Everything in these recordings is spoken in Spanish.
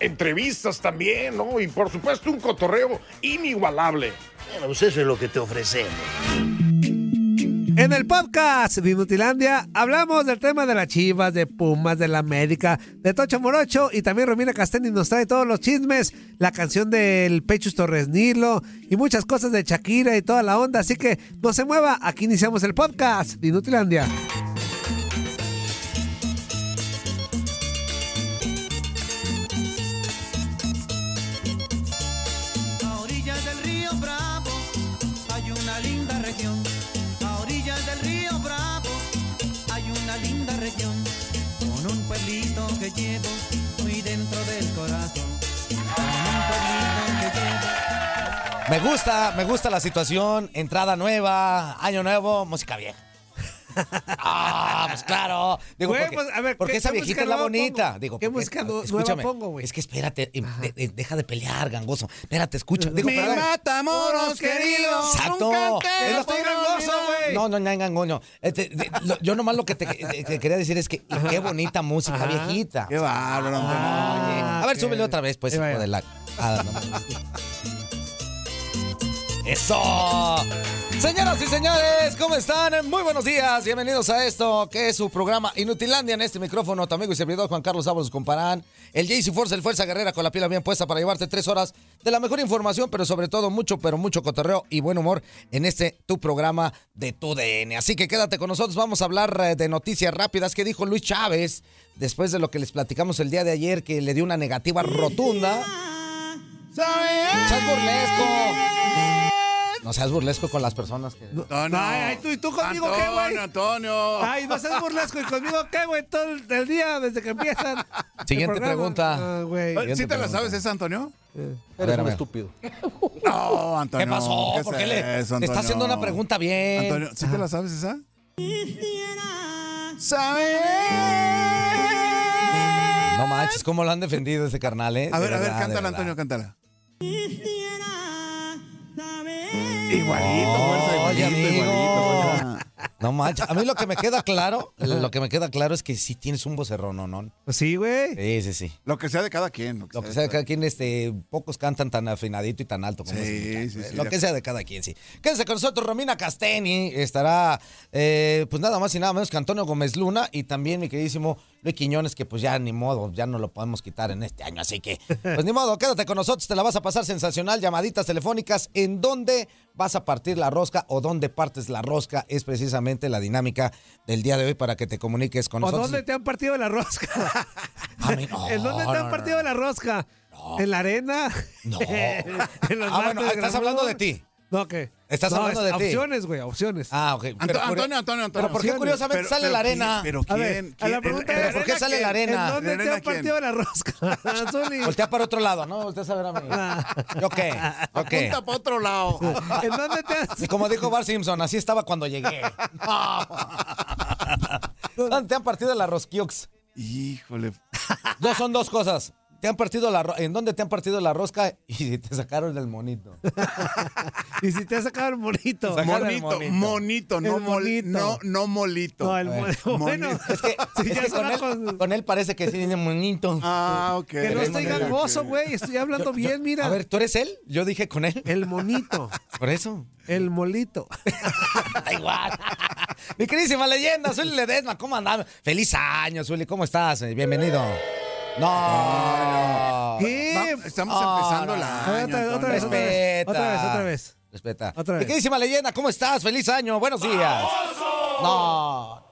Entrevistas también, ¿no? Y por supuesto un cotorreo inigualable. Bueno, pues eso es lo que te ofrecemos. En el podcast de Inutilandia hablamos del tema de las chivas, de Pumas, de la América, de Tocho Morocho y también Romina Castelli nos trae todos los chismes, la canción del Pechus Torres Nilo y muchas cosas de Shakira y toda la onda. Así que no se mueva, aquí iniciamos el podcast de Me gusta, me gusta la situación. Entrada nueva, año nuevo, música vieja. Ah, pues claro. Digo, Güey, porque, pues, a ver, porque ¿qué- esa qué viejita es la bonita. pongo? Digo, ¿Qué porque- nu- escúchame, pongo, güey? Es que espérate, eh, de- de- deja de pelear, gangoso. Espérate, escucha. Digo, Mi. Matamoros querido. Exacto. nunca Es lo- podré gangoso, olvidar. güey. No, no, no, gangoño. Este, de- lo- yo nomás lo que te, te- quería decir es que qué bonita música, Ajá. viejita. Qué bárbaro, Antonio. Oye, a ver, súbele otra vez, pues, hijo de la. Ah, no. ¡Eso! Señoras y señores, ¿cómo están? Muy buenos días. Bienvenidos a esto, que es su programa Inutilandia. En este micrófono, tu amigo y servidor Juan Carlos Ábalos Comparán. El JC Force, el Fuerza Guerrera con la pila bien puesta para llevarte tres horas de la mejor información, pero sobre todo mucho, pero mucho cotorreo y buen humor en este tu programa de tu DN. Así que quédate con nosotros. Vamos a hablar eh, de noticias rápidas que dijo Luis Chávez después de lo que les platicamos el día de ayer, que le dio una negativa rotunda. Burlesco. No seas burlesco con las personas que. Antonio. Ay, ay, tú y tú conmigo, ¿qué, güey? Antonio. Ay, no seas burlesco y conmigo, ¿qué, güey? Todo el, el día desde que empiezan. Siguiente pregunta. Güey. Oye, ¿Sí te la sabes esa, Antonio? Ver, a ver. No, Antonio. ¿Qué pasó? es ¿Por qué le eso, te está haciendo una pregunta bien? Antonio, ¿sí te la sabes esa? No manches, cómo lo han defendido ese carnal, ¿eh? A De ver, a ver, cántala. Antonio, cántala. Igualito, fuerza, igualito, igualito, fuerza. No manches. A mí lo que me queda claro, lo que me queda claro es que sí tienes un vocerrón, ¿no? no? Pues sí, güey. Sí, sí, sí. Lo que sea de cada quien. Lo que sea de cada quien, este, pocos cantan tan afinadito y tan alto como Sí, sí, ¿eh? sí, Lo que sea de cada quien, sí. Quédense con nosotros, Romina Casteni estará, eh, pues nada más y nada menos que Antonio Gómez Luna y también mi queridísimo Luis Quiñones, que pues ya ni modo, ya no lo podemos quitar en este año, así que, pues ni modo, quédate con nosotros, te la vas a pasar sensacional, llamaditas telefónicas, en dónde vas a partir la rosca o dónde partes la rosca, es precisamente la dinámica del día de hoy para que te comuniques con ¿O nosotros. dónde te han partido la rosca? A mí no, ¿En dónde te no, han no, partido no. la rosca? ¿En la arena? No. ¿En los Ah, bueno, estás hablí de ti. No, ¿qué? Estás No, hablando es de ti. Opciones, güey, opciones. Ah, ok. Anto- Pero- Antonio, Antonio, Antonio. Pero ¿por qué curiosamente Pero- sale pero la ¿quién- arena? Pero A quién, a la pregunta es, ¿por qué sale la ¿En arena? dónde ¿La te arena quién? partido la rosca? Voltea para otro lado, ¿no? Volteas a ver a mí. ¿Yo qué? ¿Yo qué? Apunta para otro lado. ¿En dónde te has... Y como dijo Bar Simpson, así estaba cuando llegué. ¿Dónde te han partido la rosquiux? Híjole. Dos son dos cosas. Te han partido la ro- ¿En dónde te han partido la rosca? Y te sacaron el monito. Y si te has sacado el monito. Monito, monito. no, El mol- monito. no, no molito. No, el ver, bueno, monito. Es que, Sí, es ya que se con, él, con- con él parece que sí tiene monito. Ah, ok. que no estoy gangoso, güey. Estoy hablando bien, mira. A ver, ¿tú eres él? Yo dije con él. El monito. Por eso. El molito. Da igual. Mi queridísima leyenda, Zuli Ledesma, ¿cómo andamos? Feliz año, Zuli, ¿cómo estás? Bienvenido. No. ¿Qué? Va- estamos Ah, empezando no. la. Otra, otra vez, otra vez. Respeta. Otra vez, otra vez. Respeta. Otra vez. queridísima leyenda, ¿cómo estás? ¡Feliz año! ¡Buenos días! No.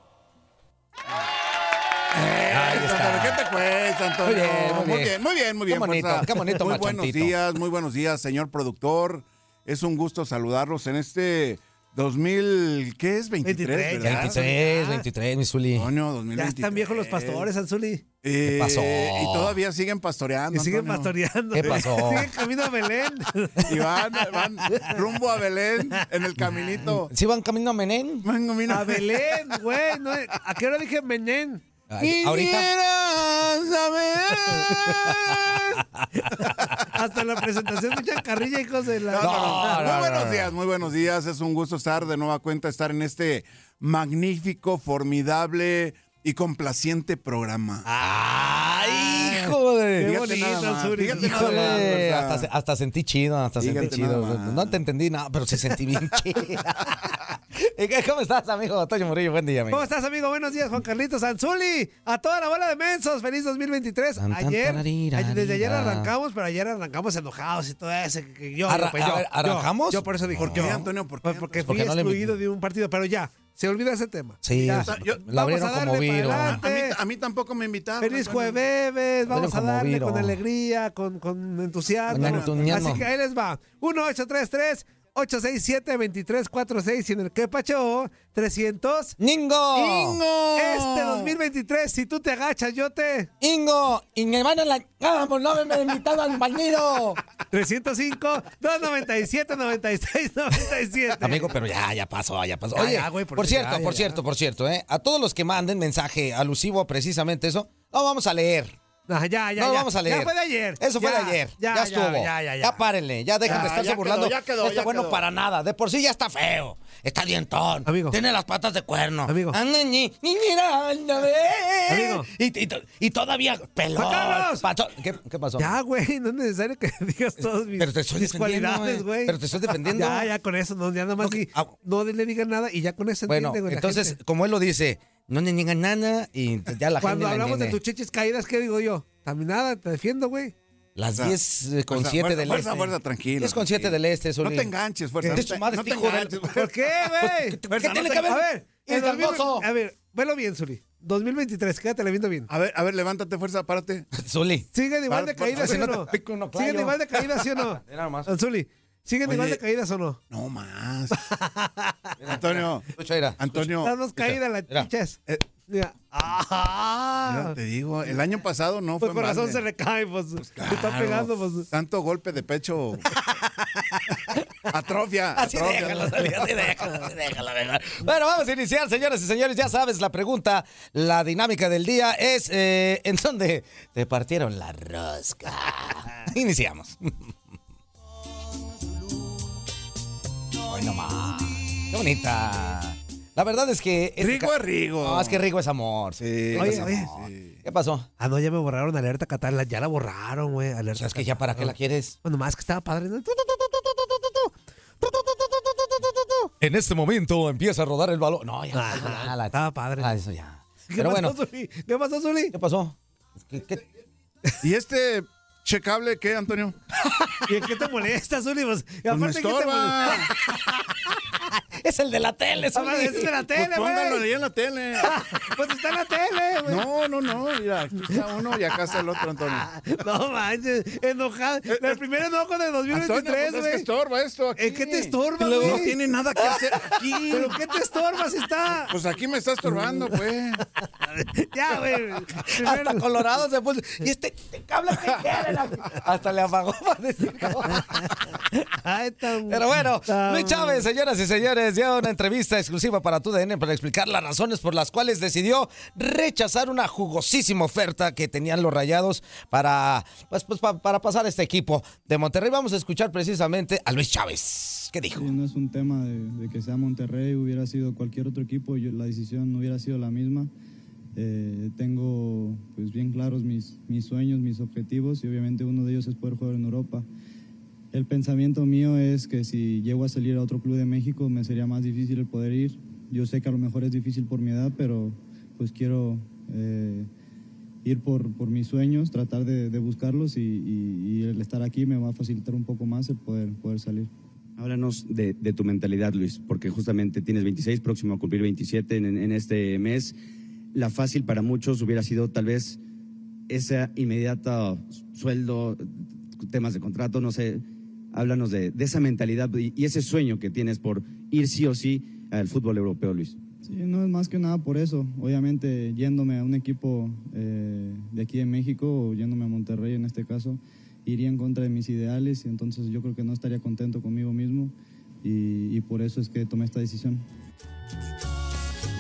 Ahí Antonio, está. ¿Qué te cuesta, Antonio? Muy bien, muy muy bien. bien, muy bien, muy Qué bien. bonito, fuerza. qué bonito, Muy buenos días, muy buenos días, señor productor. Es un gusto saludarlos en este 2000, ¿qué es? 23, 23, ¿verdad? 23, 23, mi Zuli. Antonio, Ya 2023. están viejos los pastores, Anzuli. Eh, pasó? Y todavía siguen pastoreando. Y siguen Antonio. pastoreando. ¿Qué pasó? Siguen camino a Belén. Y van, van rumbo a Belén en el caminito. ¿Sí van camino a Menén? Van camino A Belén, güey. No, ¿A qué hora dije Menén? Ay, ¿Ahorita? Saber. Hasta la presentación de Chancarrilla, hijos de la... No, no, no. No, Muy no, buenos no. días, muy buenos días. Es un gusto estar de nueva cuenta, estar en este magnífico, formidable y complaciente programa. ¡Ay, hijo de... Qué Fíjate bonito, hasta, hasta sentí chido, hasta Fíjate sentí chido. No te entendí nada, pero se sentí bien chido. ¿Y qué- ¿Cómo estás, amigo? Toño Murillo, buen día, amigo. ¿Cómo estás, amigo? Buenos días, Juan Carlitos Anzuli. A toda la bola de mensos. Feliz 2023. Tan, tan, Ayer, ayer- desde ayer arrancamos, pero ayer arrancamos enojados y todo eso. yo, Arra- pues, yo, ver, yo, ¿arrancamos? Yo, por eso dije. ¿Por qué, yo. Antonio? ¿Por qué? Pues porque fui Porque no le- excluido de un partido, pero ya, se olvida ese tema. Sí, Ya. yo- la abrieron vamos a como darle para viro. A adelante. mí, a mí tampoco me invitaron. Feliz jueves, vamos a darle viro. con alegría, con, con entusiasmo. Con entusiasmo. Así que ahí les va. 1833 867 2346 y en el que pacho 300 ¡Ningo! Este 2023, si tú te agachas, yo te. ¡Ingo! ¡Y me van a la cama por no haberme invitado al bañero! 305 297 96 97. Amigo, pero ya, ya pasó, ya pasó. Oye, ya, güey, por por cierto, ya, por ya. cierto, por cierto, ¿eh? A todos los que manden mensaje alusivo a precisamente eso, lo vamos a leer. No, ya, ya, no ya. vamos a leer. Ya fue de ayer. Eso fue de ayer. Ya, estuvo. Ya, ya, ya. párenle. Ya dejen Ya, de estarse burlando. quedó, ya quedó, no está bueno quedó. para nada. De por sí ya está feo. Está dientón. Amigo. Tiene las patas de cuerno. Amigo. Anda, ni, ni, mira, anda. Amigo. Y, y, y todavía pelón. ¿Qué, ¿Qué pasó? Ya, güey, no es necesario que digas todas mis, Pero te estoy mis defendiendo, cualidades, güey. güey. Pero te estoy defendiendo. Ya, ya con eso, no, ya nada más di- ah. no le digan nada y ya con eso Bueno, entiende, güey, entonces, como él lo dice, no le niegan nada y ya la Cuando gente hablamos de tus chichis caídas, ¿qué digo yo? También nada, te defiendo, güey. Las Fuerza, 10 eh, con fuerza, 7 fuerza, del fuerza, este. fuerza, tranquilo, 10 con 7 tranquilo. del este, No Zuli. te enganches, fuerza. ¿Qué? No te, no te enganches, ¿Por fuerza. qué, güey? ¿Qué Fuerza, tiene no que te- ver? A ver, Es 2000 hermoso. a ver, velo bien, Zuli. 2023, quédate viendo bien. A ver, a ver, levántate, fuerza, párate. Zuli. ¿Siguen igual de caídas, sí si o no no? te pico uno, ¿Siguen claro. igual de caídas, sí o no? Zuli, ¿siguen Oye. igual de caídas o no? No más. Antonio, Escucha, mira. Antonio, Estamos caídas las mira. chichas. Eh. Mira. ¡Ah! mira, te digo, el año pasado no Pues fue por razón balde. se le cae, pues. Está Claro. pegando, pues. Tanto golpe de pecho. atrofia. Así atrofia. déjalo, así déjalo, así déjalo, venga. Bueno, vamos a iniciar, señores y señores. Ya sabes, la pregunta, la dinámica del día es: eh, ¿en dónde te partieron la rosca? Iniciamos. Hoy nomás. Qué bonita. La verdad es que. Este rigo es Rigo. No, que Rigo es amor. Sí. Oye. Oye, ¿Qué pasó? Ah, no, ya me borraron alerta catalana. Ya la borraron, güey. Alerta. O sea, es que ya para qué la quieres. Bueno, más que estaba padre. En este momento empieza a rodar el balón. No, ya. Estaba padre. Ah, eso ya. ¿Qué Pero pasó, bueno. ¿Qué pasó, Zuli? ¿Qué pasó? ¿Qué, qué? Y este checable qué, Antonio? ¿Y en qué te molesta, Zuli? Pues, y Pues me aparte, ¿qué te estorba. Es el de la tele, Ah, Zuli. Es de la Pues tele, póngalo güey. ahí en la tele. Pues está en la tele, güey. No, no, no. Mira, aquí está uno y acá está el otro, Antonio. No manches, enojado. El primer enojo de Antonio, 2023, pues es que güey. estorba esto aquí. ¿En qué te estorba, No güey? tiene nada que hacer aquí. ¿Pero qué te estorba si está? Pues aquí me está estorbando, pues. Ya, güey. Hasta Primero- Colorado se puso. ¿Y este, este cable que quiere? la- Hasta le apagó para decir cómo. Ay, tan- Pero bueno, Luis Chávez, señoras y señores, dio una entrevista exclusiva para TUDN para explicar las razones por las cuales decidió rechazar una jugosísima oferta que tenían los rayados para, pues, pues, pa- para pasar este equipo de Monterrey. Vamos a escuchar precisamente a Luis Chávez. ¿Qué dijo? No es un tema de, de que sea Monterrey, hubiera sido cualquier otro equipo, yo- la decisión no hubiera sido la misma. Eh, tengo pues bien claros mis, mis sueños, mis objetivos y obviamente uno de ellos es poder jugar en Europa. El pensamiento mío es que si llego a salir a otro club de México me sería más difícil el poder ir. Yo sé que a lo mejor es difícil por mi edad, pero pues quiero eh, ir por, por mis sueños, tratar de, de buscarlos y, y- el estar aquí me va a facilitar un poco más el poder, poder salir. Háblanos de, de tu mentalidad, Luis, porque justamente tienes 26, próximo a cumplir 27 en, en este mes. La fácil para muchos hubiera sido tal vez esa inmediata sueldo, temas de contrato, no sé. Háblanos de, de esa mentalidad y, ese sueño que tienes por ir sí o sí al fútbol europeo, Luis. Sí, no es más que nada por eso. Obviamente, yéndome a un equipo eh, de aquí en México o yéndome a Monterrey en este caso, iría en contra de mis ideales y entonces yo creo que no estaría contento conmigo mismo y, y por eso es que tomé esta decisión.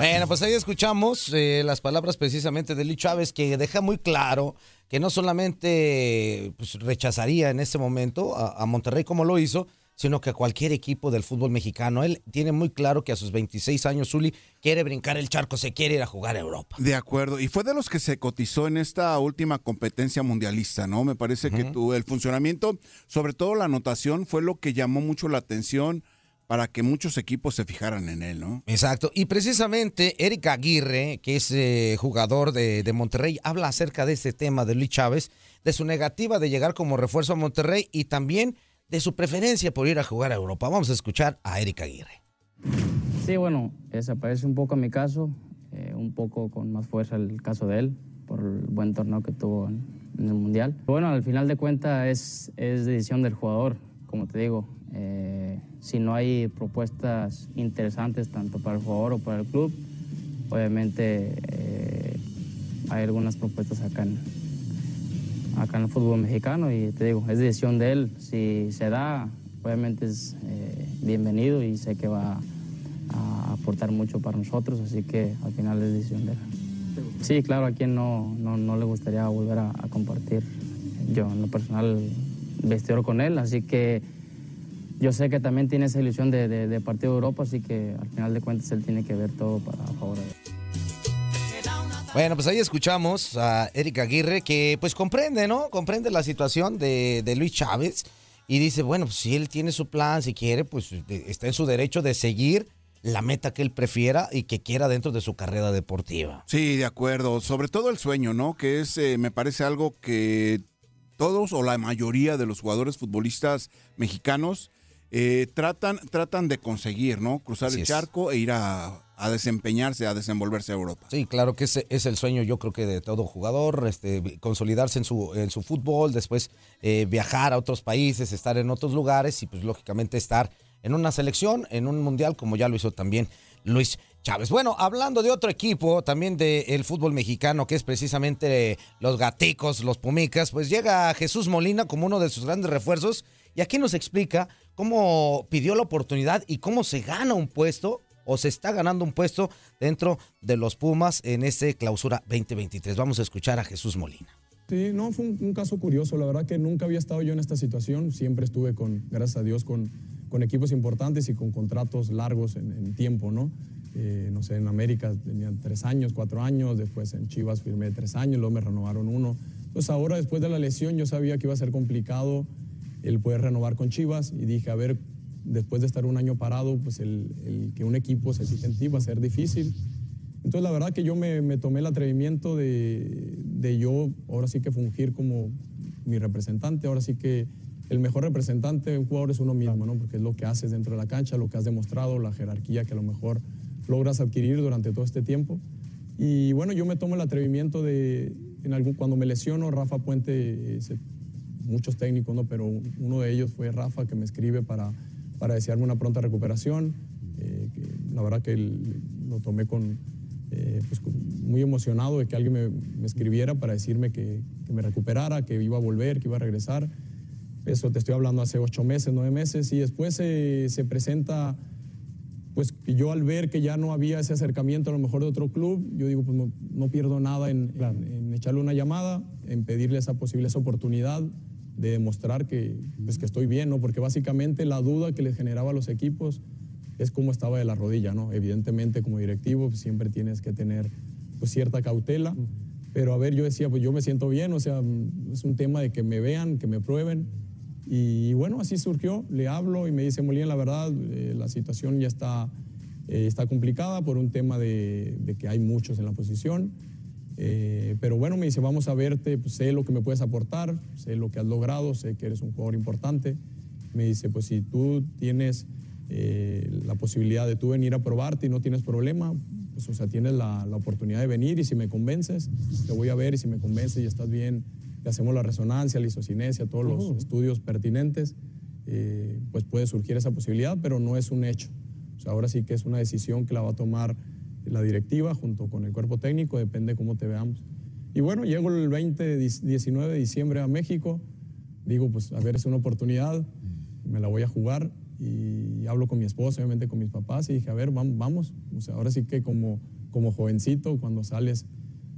Bueno, pues ahí escuchamos eh, las palabras precisamente de Luis Chávez, que deja muy claro que no solamente pues, rechazaría en este momento a, a, Monterrey como lo hizo, sino que a cualquier equipo del fútbol mexicano. Él tiene muy claro que a sus 26 años, Zuli, quiere brincar el charco, se quiere ir a jugar a Europa. De acuerdo, y fue de los que se cotizó en esta última competencia mundialista, ¿no? Me parece uh -huh. que tu, el funcionamiento, sobre todo la anotación, fue lo que llamó mucho la atención para que muchos equipos se fijaran en él, ¿no? Exacto. Y precisamente Eric Aguirre, que es eh, jugador de, de, Monterrey, habla acerca de este tema de Luis Chávez, de su negativa de llegar como refuerzo a Monterrey y también de su preferencia por ir a jugar a Europa. Vamos a escuchar a Eric Aguirre. Sí, bueno, se parece un poco a mi caso, eh, un poco con más fuerza el caso de él, por el buen torneo que tuvo en, en el Mundial. Bueno, al final de cuentas es, es decisión del jugador, como te digo. Eh, si no hay propuestas interesantes tanto para el jugador o para el club, obviamente eh, hay algunas propuestas acá en, acá en el fútbol mexicano y te digo, es decisión de él. Si se da, obviamente es eh, bienvenido y sé que va a aportar mucho para nosotros, así que al final es decisión de él. Sí, claro, a quien no, no, no le gustaría volver a, a, compartir yo en lo personal vestidor con él, así que yo sé que también tiene esa ilusión de, de, de partido de Europa, así que al final de cuentas él tiene que ver todo para favor de él. Bueno, pues ahí escuchamos a Erika Aguirre que pues comprende, ¿no? Comprende la situación de, de, Luis Chávez y dice, bueno, pues si él tiene su plan, si quiere, pues está en su derecho de seguir la meta que él prefiera y que quiera dentro de su carrera deportiva. Sí, de acuerdo. Sobre todo el sueño, ¿no? Que es, eh, me parece algo que todos o la mayoría de los jugadores futbolistas mexicanos eh, tratan, tratan de conseguir, ¿no? Cruzar Así el charco es. e ir a, a, desempeñarse, a desenvolverse a Europa. Sí, claro que ese es el sueño, yo creo que de todo jugador, este, consolidarse en su, en su fútbol, después eh, viajar a otros países, estar en otros lugares y pues lógicamente estar en una selección, en un mundial, como ya lo hizo también Luis Chávez. Bueno, hablando de otro equipo, también del de fútbol mexicano, que es precisamente los gaticos, los pumicas, pues llega Jesús Molina como uno de sus grandes refuerzos y aquí nos explica cómo pidió la oportunidad y cómo se gana un puesto o se está ganando un puesto dentro de los Pumas en ese clausura 2023. Vamos a escuchar a Jesús Molina. Sí, no, fue un, caso curioso. La verdad que nunca había estado yo en esta situación. Siempre estuve con, gracias a Dios, con, con equipos importantes y con contratos largos en, tiempo, ¿no? Eh, no sé, en América tenía tres años, cuatro años, después en Chivas firmé tres años, luego me renovaron uno. Entonces ahora, después de la lesión, yo sabía que iba a ser complicado el poder renovar con Chivas y dije, a ver, después de estar un año parado, pues el, que un equipo se exige en ti va a ser difícil. Entonces la verdad que yo me, me tomé el atrevimiento de, de, yo ahora sí que fungir como mi representante, ahora sí que el mejor representante de un jugador es uno mismo, ¿no? porque es lo que haces dentro de la cancha, lo que has demostrado, la jerarquía que a lo mejor logras adquirir durante todo este tiempo. Y bueno, yo me tomo el atrevimiento de, en algún, cuando me lesiono, Rafa Puente eh, se, muchos técnicos, ¿no? pero uno de ellos fue Rafa que me escribe para, para desearme una pronta recuperación. Eh, que la verdad que él, lo tomé con, eh, pues, muy emocionado de que alguien me, me escribiera para decirme que, que, me recuperara, que iba a volver, que iba a regresar. Eso te estoy hablando hace ocho meses, nueve meses, y después se, se presenta, pues yo al ver que ya no había ese acercamiento a lo mejor de otro club, yo digo, pues no, no pierdo nada en, claro. en, en, echarle una llamada, en pedirle esa posible, esa oportunidad de demostrar que, pues, que estoy bien, ¿no? Porque básicamente la duda que les generaba a los equipos es cómo estaba de la rodilla, ¿no? Evidentemente como directivo pues, siempre tienes que tener pues, cierta cautela, pero a ver, yo decía, pues yo me siento bien, o sea, es un tema de que me vean, que me prueben, y bueno, así surgió, le hablo y me dice, Molina, la verdad, eh, la situación ya está, eh, está complicada por un tema de, de, que hay muchos en la posición, eh, pero bueno, me dice, vamos a verte, pues, sé lo que me puedes aportar, sé lo que has logrado, sé que eres un jugador importante, Me dice, pues si tú tienes eh, la posibilidad de tú venir a probarte y no tienes problema, pues o sea, tienes la, la oportunidad de venir y si me convences, te voy a ver y si me convences y estás bien, le hacemos la resonancia, la isocinesia, todos los estudios pertinentes, eh, pues puede surgir esa posibilidad, pero no es un hecho. O sea, ahora sí que es una decisión que la va a tomar la directiva junto con el cuerpo técnico, depende cómo te veamos. Y bueno, llego el 20, 19 de diciembre a México, digo, pues a ver, es una oportunidad, me la voy a jugar y hablo con mi esposa, obviamente con mis papás y dije, a ver, vamos, vamos. O sea, ahora sí que como, como jovencito, cuando sales,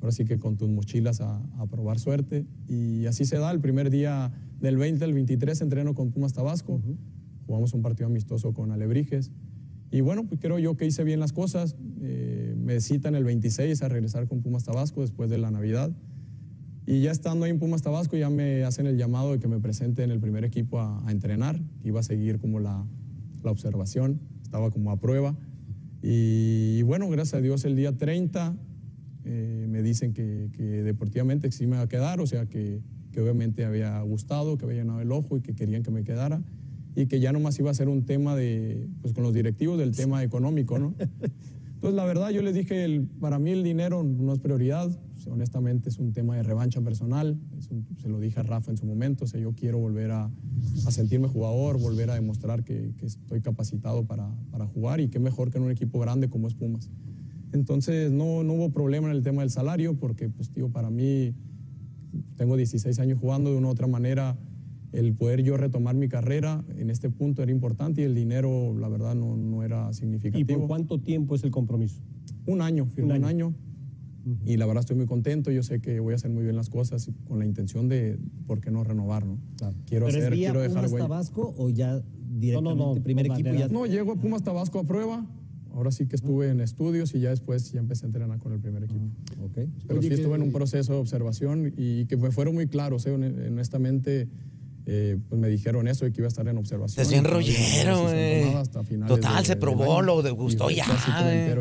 ahora sí que con tus mochilas a, a probar suerte. Y así se da, el primer día del 20 al 23 entreno con Pumas Tabasco, jugamos un partido amistoso con Alebrijes. Y bueno, pues creo yo que hice bien las cosas. Eh, me citan el 26 a regresar con Pumas Tabasco después de la Navidad. Y ya estando ahí en Pumas Tabasco, ya me hacen el llamado de que me presente en el primer equipo a, a entrenar. Iba a seguir como la, la, observación, estaba como a prueba. Y, y, bueno, gracias a Dios, el día 30 eh, me dicen que, que, deportivamente sí me va a quedar, o sea que, que obviamente había gustado, que había llenado el ojo y que querían que me quedara y que ya nomás iba a ser un tema de, pues con los directivos del tema económico, ¿no? Entonces, la verdad, yo les dije, el, para mí el dinero no es prioridad, honestamente es un tema de revancha personal, se lo dije a Rafa en su momento, o sea, yo quiero volver a, sentirme jugador, volver a demostrar que, estoy capacitado para, para, jugar y qué mejor que en un equipo grande como es Pumas. Entonces, no, no hubo problema en el tema del salario, porque, pues, tío, para mí, tengo 16 años jugando de una u otra manera, el poder yo retomar mi carrera en este punto era importante y el dinero, la verdad, no, no era significativo. ¿Y por cuánto tiempo es el compromiso? Un año, firmé un año. Un año. Uh -huh. Y la verdad estoy muy contento, yo sé que voy a hacer muy bien las cosas con la intención de, ¿por qué no renovar? ¿no? Claro. Quiero ¿Pero hacer, es vía quiero dejar Pumas. Tabasco o ya directamente no, no, no, primer equipo? Ya... No, llego a Pumas Tabasco a prueba. Ahora sí que estuve en estudios y ya después ya empecé a entrenar con el primer equipo. -huh. okay. Pero Oye, sí estuve que... en un proceso de observación y que me fueron muy claros, eh, honestamente eh, pues me dijeron eso y que iba a estar en observación. Es bien rollero, güey. Total, de, se probó, de lo gustó ya.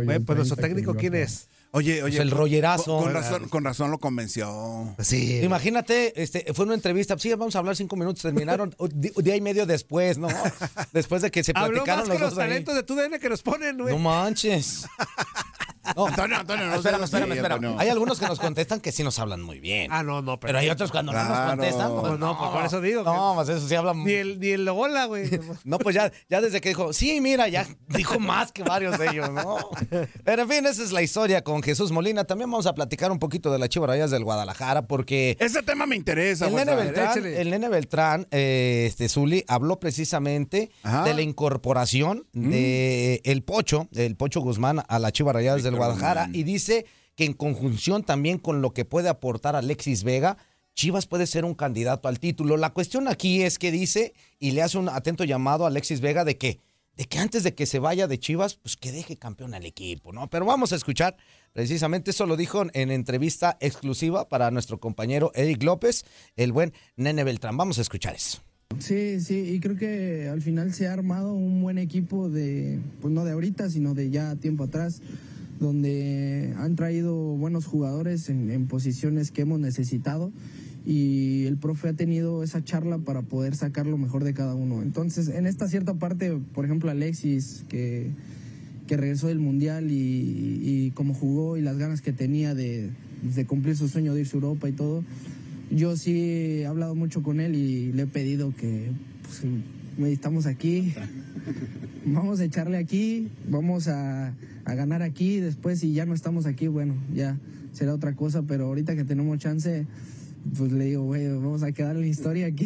Güey, pues nuestro técnico, ¿quién es? Oye, oye. Pues el rollerazo. Con, con, razón, con razón lo convenció. Sí. Imagínate, este, fue una entrevista. Sí, vamos a hablar cinco minutos. Terminaron día y medio después, ¿no? Después de que se platicaron Habló más los, los talentos de tu DN que nos ponen, güey. No manches. No, Antonio, Antonio, no espérame, espérame, espérame. Hay algunos que nos contestan que sí nos hablan muy bien. Ah, no, no, pero, pero hay otros cuando claro. no nos contestan. Pues, no, pues por eso digo. No, pues eso sí hablan. Ni el, ni el hola, güey. no, pues ya, ya desde que dijo, sí, mira, ya dijo más que varios de ellos, ¿no? Pero en fin, esa es la historia con Jesús Molina. También vamos a platicar un poquito de las Chivarayas del Guadalajara, porque. Ese tema me interesa, El Nene Beltrán, el Nene Beltrán eh, este, Zuli, habló precisamente Ajá. de la incorporación mm. de el Pocho, el Pocho Guzmán a las Chivarayas del Guadalajara. Y dice que en conjunción también con lo que puede aportar Alexis Vega, Chivas puede ser un candidato al título. La cuestión aquí es que dice y le hace un atento llamado a Alexis Vega de que, de que antes de que se vaya de Chivas, pues que deje campeón al equipo, ¿no? Pero vamos a escuchar, precisamente eso lo dijo en entrevista exclusiva para nuestro compañero Eric López, el buen Nene Beltrán. Vamos a escuchar eso. Sí, sí, y creo que al final se ha armado un buen equipo de, pues no de ahorita, sino de ya tiempo atrás donde han traído buenos jugadores en, en, posiciones que hemos necesitado y el profe ha tenido esa charla para poder sacar lo mejor de cada uno. Entonces, en esta cierta parte, por ejemplo, Alexis, que, que regresó del Mundial y, y como jugó y las ganas que tenía de, de cumplir su sueño de irse a Europa y todo, yo sí he hablado mucho con él y le he pedido que pues, estamos aquí, vamos a echarle aquí, vamos a, a, ganar aquí, después si ya no estamos aquí, bueno, ya será otra cosa, pero ahorita que tenemos chance, pues le digo, güey, vamos a quedar en la historia aquí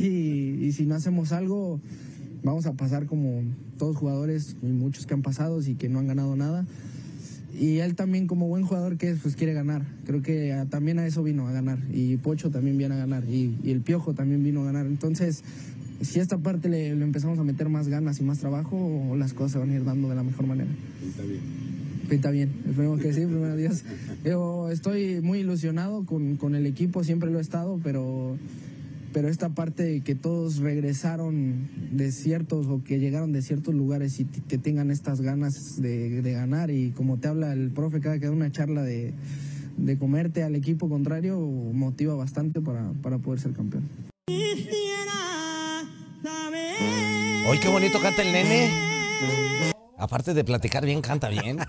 y, si no hacemos algo, vamos a pasar como todos jugadores, y muchos que han pasado y que no han ganado nada. Y él también como buen jugador que es, pues quiere ganar. Creo que también a eso vino a ganar. Y Pocho también viene a ganar. Y el Piojo también vino a ganar. Entonces, si a esta parte le, le, empezamos a meter más ganas y más trabajo, las cosas se van a ir dando de la mejor manera. Pinta bien. Pinta bien, esperemos que sí, primero Dios. Yo estoy muy ilusionado con, con, el equipo, siempre lo he estado, pero, pero esta parte de que todos regresaron de ciertos o que llegaron de ciertos lugares y que tengan estas ganas de, de ganar y como te habla el profe cada que da una charla de, de comerte al equipo contrario, motiva bastante para, para poder ser campeón. Oye, qué bonito canta el nene. Aparte de platicar bien, canta bien.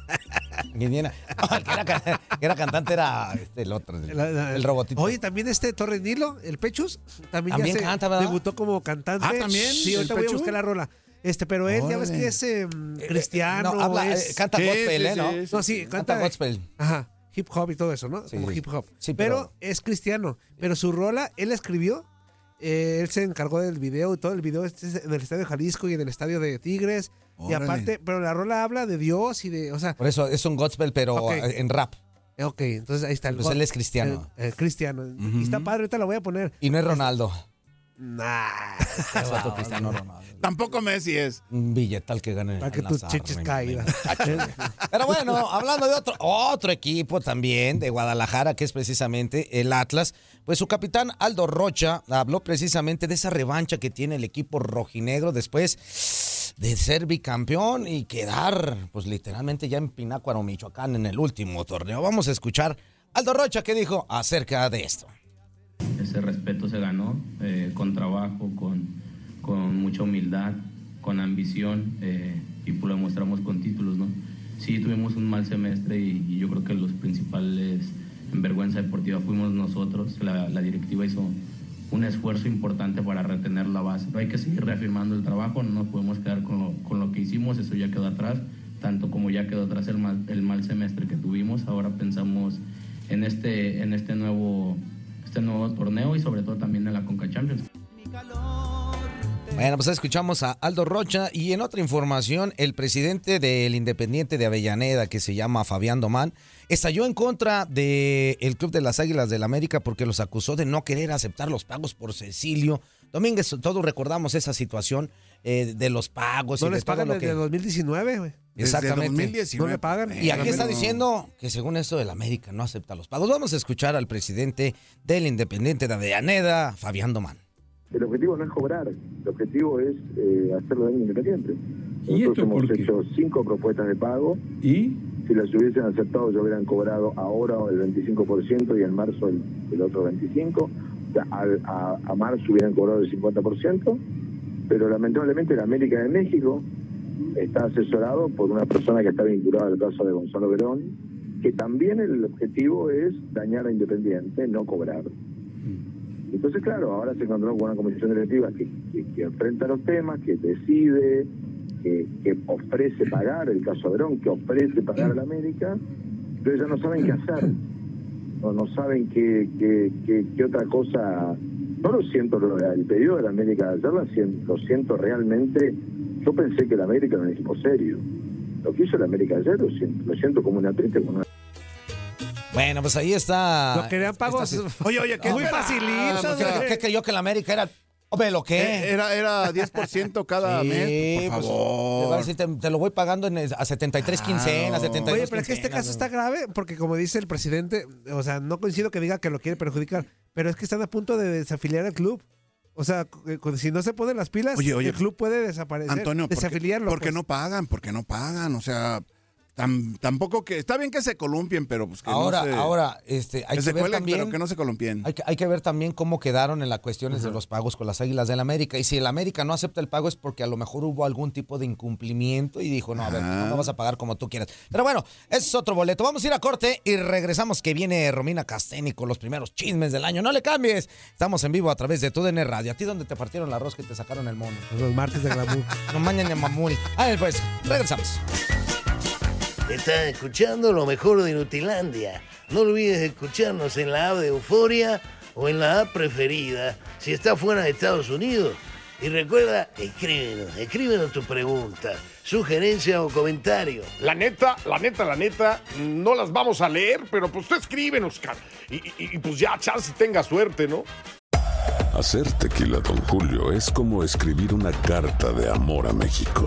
Bien, bien. El que, era, can- que era cantante era este, el otro, el, el robotito. Oye, también este Torre Nilo, el Pechus, también, También ya se canta, ¿verdad? debutó como cantante. Ah, ¿también? Sí, ¿El ahorita voy a Pechus? buscar la rola. Este, pero él ya ves que es eh, cristiano. no, habla, es- eh, canta gospel, sí, ¿eh? ¿no? sí, No, sí, Canta canta gospel. Ajá, hip hop y todo eso, ¿no? Sí, Como hip hop. Sí, pero, pero- es cristiano. Pero su rola, él la escribió. Eh, él se encargó del video y todo el video este es en el estadio de Jalisco y en el estadio de Tigres. Y aparte, pero la rola habla de Dios y de, o sea, Por eso es un gospel, pero eh, en rap. ok, entonces ahí está el Pues él es cristiano. el- el cristiano. Y está padre, ahorita la voy a poner. Y no es Ronaldo. Nah, Es otro cristiano Ronaldo. Tampoco Messi es. Un billetal que gane. para que tus chiches caigan. Pero bueno, hablando de otro, otro equipo también de Guadalajara, que es precisamente el Atlas, pues su capitán Aldo Rocha habló precisamente de esa revancha que tiene el equipo rojinegro después de ser bicampeón y quedar, pues literalmente ya en Pinácuaro, Michoacán, en el último torneo. Vamos a escuchar Aldo Rocha que dijo acerca de esto. Ese respeto se ganó eh, con trabajo, con, con mucha humildad, con ambición eh, y pues lo demostramos con títulos, ¿no? Sí, tuvimos un mal semestre y, yo creo que los principales en vergüenza deportiva fuimos nosotros. La, directiva hizo un esfuerzo importante para retener la base. Hay que seguir reafirmando el trabajo, no nos podemos quedar con lo, con lo que hicimos, eso ya quedó atrás, tanto como ya quedó atrás el mal, el mal semestre que tuvimos. Ahora pensamos en este, en este nuevo este nuevo torneo y sobre todo también en la Conca Champions. Bueno, pues escuchamos a Aldo Rocha y en otra información, el presidente del Independiente de Avellaneda, que se llama Fabián Domán, estalló en contra del Club de las Águilas del América porque los acusó de no querer aceptar los pagos por Cecilio. Domínguez, todos recordamos esa situación eh, de los pagos No y de les todo pagan lo desde que... 2019, güey. Exactamente. 2019. No le pagan. Y aquí está diciendo que según esto del América no acepta los pagos. Vamos a escuchar al presidente del Independiente de Avellaneda, Fabián Domán. El objetivo no es cobrar, el objetivo es eh, hacerlo daño independiente. ¿Y Nosotros esto hemos qué? hecho cinco propuestas de pago. ¿Y? Si las hubiesen aceptado, ya hubieran cobrado ahora el 25% y en marzo el, el otro 25%. O sea, al- a, a marzo hubieran cobrado el 50%. Pero lamentablemente la América de México está asesorado por una persona que está vinculada al caso de Gonzalo Verón, que también el objetivo es dañar a Independiente, no cobrar. Entonces, claro, ahora se encontró con una comisión directiva que, que- enfrenta los temas, que decide, que, que ofrece pagar, el caso Verón, que ofrece pagar a la América, pero ya no saben qué hacer. No, no saben qué, qué, qué- otra cosa. No lo siento, el pedido de la América de ayer lo siento realmente. Yo pensé que la América era un equipo serio. Lo que hizo la América ayer lo siento, lo siento como una triste, como una Bueno, pues ahí está. No querían pagos. Esta- Oye, oye, ¿qué Muy esperabas? facilitos, ¿Qué, creyó que la América era? Hombre, ¿lo Eh, qué? Era, era 10% cada Sí, mes. Por pues, favor. te decir, te, te lo voy pagando en, a 73 quincenas, 72 Oye, pero es que este caso está grave porque como dice el presidente, o sea, no coincido que diga que lo quiere perjudicar, pero es que están a punto de desafiliar al club. O sea, cu- si no se ponen las pilas, Oye, oye, el club puede desaparecer, Antonio, ¿por qué, desafiliarlo. por qué pues. no pagan? ¿Por qué no pagan? O sea, tam- tampoco que... Está bien que se columpien, pero pues que Ahora, no se... ahora, este, hay que que, se ver cuelen, también. pero que no se columpien. Hay que, hay que ver también cómo quedaron en las cuestiones de los pagos con las Águilas del América. Y si el América no acepta el pago es porque a lo mejor hubo algún tipo de incumplimiento y dijo, no, a ver, no vas a pagar como tú quieras. Pero bueno, ese es otro boleto. Vamos a ir a corte y regresamos que viene Romina Casteni con los primeros chismes del año. No le cambies. Estamos en vivo a través de TUDN Radio. ¿A ti dónde te partieron la rosca y te sacaron el mono? Los martes de glamour. No mañana mamul. A ver, pues, regresamos. Estás escuchando lo mejor de Nutilandia. No olvides escucharnos en la app de Euforia o en la app preferida si estás fuera de Estados Unidos. Y recuerda, escríbenos, escríbenos tu pregunta, sugerencia o comentario. La neta, la neta, la neta, no las vamos a leer, pero pues tú escríbenos, cara. Y, y- y pues ya, chance tenga suerte, ¿no? Hacer tequila, Don Julio, es como escribir una carta de amor a México.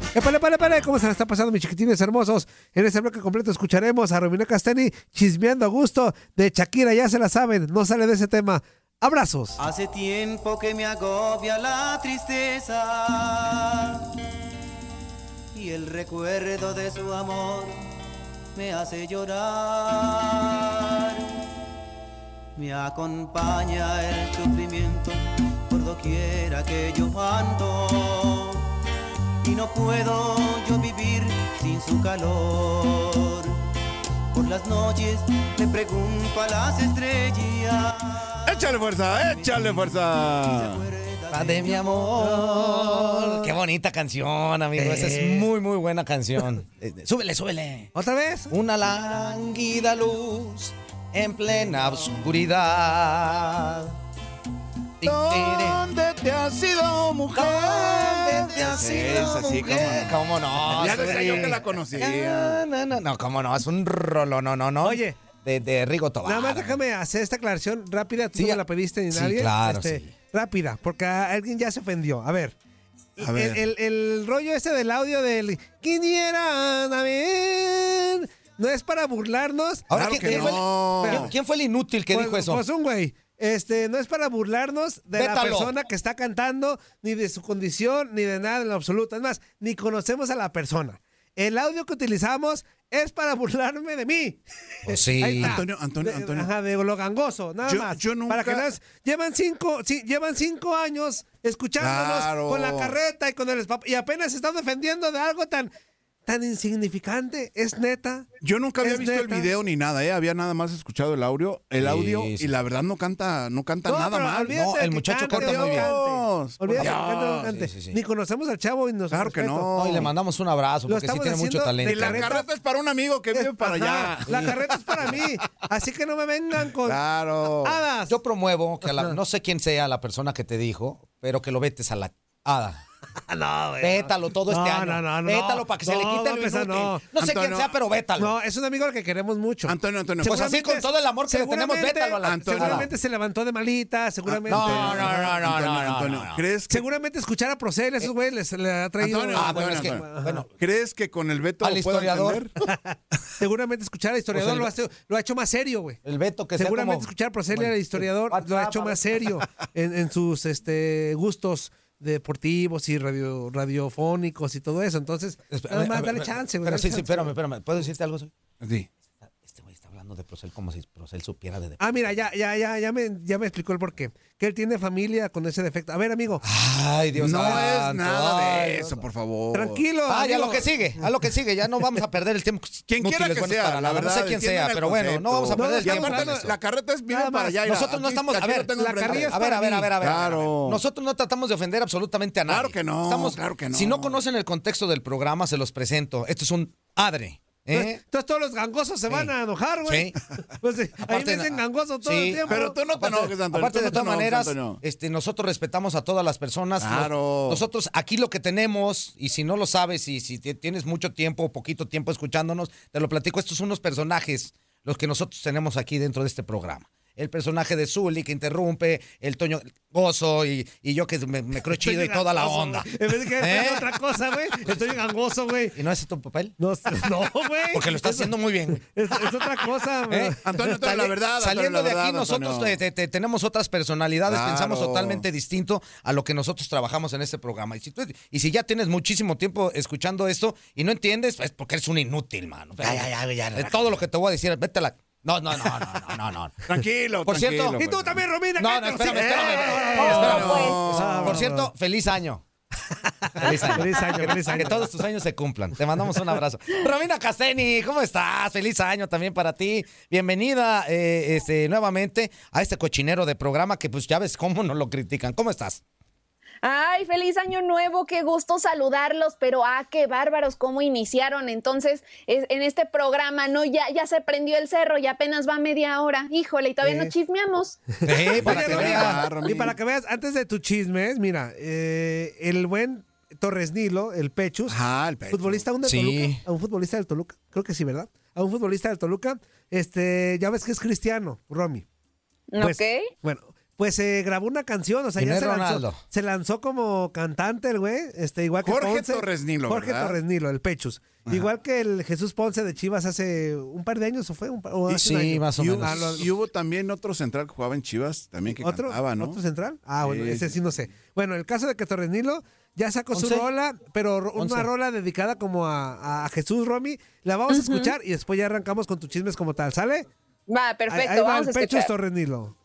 Epale, epale, epale, ¿cómo se la está pasando, mis chiquitines hermosos? En este bloque completo escucharemos a Romina Castani chismeando a gusto de Shakira, ya se la saben, no sale de ese tema. Abrazos. Hace tiempo que me agobia la tristeza y el recuerdo de su amor me hace llorar. Me acompaña el sufrimiento por doquiera que yo ando y no puedo yo vivir sin su calor. Por las noches le pregunto a las estrellas. Échale fuerza, échale fuerza. De mi amor. Qué bonita canción, amigo. Esa es muy, muy buena canción. Eh, súbele, súbele. ¿Otra vez? Una lánguida luz en plena oscuridad. ¿Dónde te has ido, mujer? ¿Dónde te has ido, esa sí, mujer? ¿Cómo no? Ya decía yo que la conocía. No, no, no, no, cómo no, es un rolo, no, no, no. Oye. De, de Rigo Tobar. Nada más déjame hacer esta aclaración rápida, tú Sí, no la pediste ni sí, nadie. claro, Este, sí. Rápida, porque alguien ya se ofendió. A ver. A ver. El, el- el rollo ese del audio del quiniera ver no es para burlarnos. Ahora, Claro ¿quién, que quién fue no. el, quién- quién fue el inútil que Pues- dijo eso? Pues un güey. Este, no es para burlarnos de la persona que está cantando, ni de su condición, ni de nada en lo absoluto. Es más, ni conocemos a la persona. El audio que utilizamos es para burlarme de mí. Pues sí. Ahí está. Antonio, Antonio, Antonio. Ajá, de lo gangoso, nada Yo- más. yo nunca- Para que veas, llevan cinco, sí, llevan cinco años escuchándonos Claro. con la carreta y con el y apenas se están defendiendo de algo tan, tan insignificante. Es neta. Yo nunca había visto el video ni nada, ¿eh? Había nada más escuchado el audio, el Sí, audio sí. y la verdad no canta, no canta No, nada mal. No, el que muchacho canta no muy bien. Olvídate Por que cante o no Dios. cante. Sí, sí, sí. Ni conocemos al chavo y nos Claro que no. No, y le mandamos un abrazo Lo porque sí tiene mucho talento. la carreta- carreta es para un amigo que vive para allá. La carreta es para mí. Así que no me vengan con Claro. hadas. Yo promuevo que a la- no sé quién sea la persona que te dijo, pero que lo vetes a la hada. no, güey. Vétalo todo este No, año. no, no, no. Vétalo para que se le quite empezar, inútil. no. No, sé quién Antonio, sea, pero vétalo. No, es un amigo al que queremos mucho. Antonio, Antonio. Pues así con todo el amor que le tenemos, seguramente- vétalo a la Antonio. Seguramente se levantó de malita, seguramente. No, no, no, no, no, Antonio, no, no, Antonio, no. ¿crees que, Seguramente escuchar a Procel, esos güeyes les, le ha traído. Antonio, Ah, bueno, es que, bueno, ¿crees que con el veto Al lo pueda historiador. entender? Seguramente escuchar al historiador Pues el- lo, hace- lo ha hecho más serio, güey. el Beto que sea Seguramente como- escuchar a Procel el- al historiador lo ha hecho más serio en, en sus este gustos deportivos y radio, radiofónicos y todo eso. Entonces, nada a más ver, dale ver, chance, güey. Pero sí, sí, chance, espérame, güey. espérame. ¿Puedo decirte algo? Sí? Sí. Este güey está hablando de Procel como si Procel supiera de Ah, mira, ya, ya, ya, ya me, ya me explicó el porqué. Que él tiene familia con ese defecto. A ver, amigo, Ay, Dios no santo, es nada de eso, por favor. tranquilo. Ah, ya amigo. lo que sigue, a lo que sigue, ya no vamos a perder el tiempo. Quien quiera que sea, la verdad, no sé quién entiendan sea, el pero bueno, no vamos a perder el Y tiempo. aparte, con la carreta es Nada para más. allá. mira, Nosotros no aquí- estamos, a aquí lo ver, tengo la enfrente. carrilla es A ver, a ver, a ver, a ver. Claro. Nosotros no tratamos de ofender absolutamente a nadie. Claro que no, Estamos, claro que no. Si no conocen el contexto del programa, se los presento. Esto es un adre. ¿Eh? Entonces, todos los gangosos se van a enojar, güey. Sí. Pues, sí, ahí me dicen gangoso todo el tiempo. Pero tú no te enojes, Antonio. aparte de todas maneras, este, nosotros respetamos a todas las personas. Claro. Nos- nosotros aquí lo que tenemos, y si no lo sabes, y si ti- tienes mucho tiempo o poquito tiempo escuchándonos, te lo platico, estos son unos personajes los que nosotros tenemos aquí dentro de este programa. El personaje de Zully que interrumpe, el Toño Gozo y, y yo que me, me creo chido y toda la onda. güey. En vez de que ¿Eh? otra cosa, güey. Estoy gangoso, güey. ¿Y no es tu papel? No, no, güey. Porque lo estás haciendo muy bien. Es, es otra cosa, güey. ¿Eh? Antonio, Antonio, la Sali- verdad, Antonio, Saliendo la de aquí, verdad, nosotros te- te- te- tenemos otras personalidades, Claro. pensamos totalmente distinto a lo que nosotros trabajamos en este programa. Y si, tú- y si ya tienes muchísimo tiempo escuchando esto y no entiendes, es porque eres un inútil, mano. Ya, ya, ya, ya, De todo lo que te voy a decir, vete a la... No, no, no, no, no, no, no. Tranquilo, Por cierto- tranquilo, Y tú pues. también, Romina. No, no, espérame, espérame. Eh, espérame. no. Ah, Por no, cierto, feliz año. Feliz año. Feliz año, feliz año. Que todos tus años se cumplan. Te mandamos un abrazo. Romina Casteni, ¿cómo estás? Feliz año también para ti. Bienvenida eh, este, nuevamente a este cochinero de programa que pues ya ves cómo nos lo critican. ¿Cómo estás? Ay, feliz año nuevo, qué gusto saludarlos, pero ah, qué bárbaros cómo iniciaron entonces es- en este programa, ¿no? Ya, ya se prendió el cerro y apenas va media hora, híjole, y todavía Eh. no chismeamos. Sí, para que veas. Y para que veas, antes de tu chismes, mira, eh, el buen Torres Nilo, el Pechus, Ajá, el Pechus. futbolista un de Sí. Toluca, a un futbolista del Toluca, creo que sí, ¿verdad? A un futbolista del Toluca, este, ya ves que es cristiano, Romy. Pues, ¿Ok? Bueno, pues se grabó una canción, o sea, ya se lanzó, se lanzó como cantante el güey, este, igual que Jorge Ponce. Torres Nilo, Jorge ¿verdad? Torres Nilo, el Pechus. Igual que el Jesús Ponce de Chivas hace un par de años, ¿o fue? Un par- o un año. y hubo- Y hubo también otro central que jugaba en Chivas, también que ¿Otro, cantaba, ¿no? ¿Otro central? Ah, bueno, Sí. ese sí no sé. Bueno, el caso de que Torres Nilo ya sacó su rola, pero ro- una Once. rola dedicada como a, a Jesús Romy. La vamos a escuchar y después ya arrancamos con tus chismes como tal, ¿sale? Va, perfecto, Ahí, ahí va vamos a el Pechus. Torres Nilo.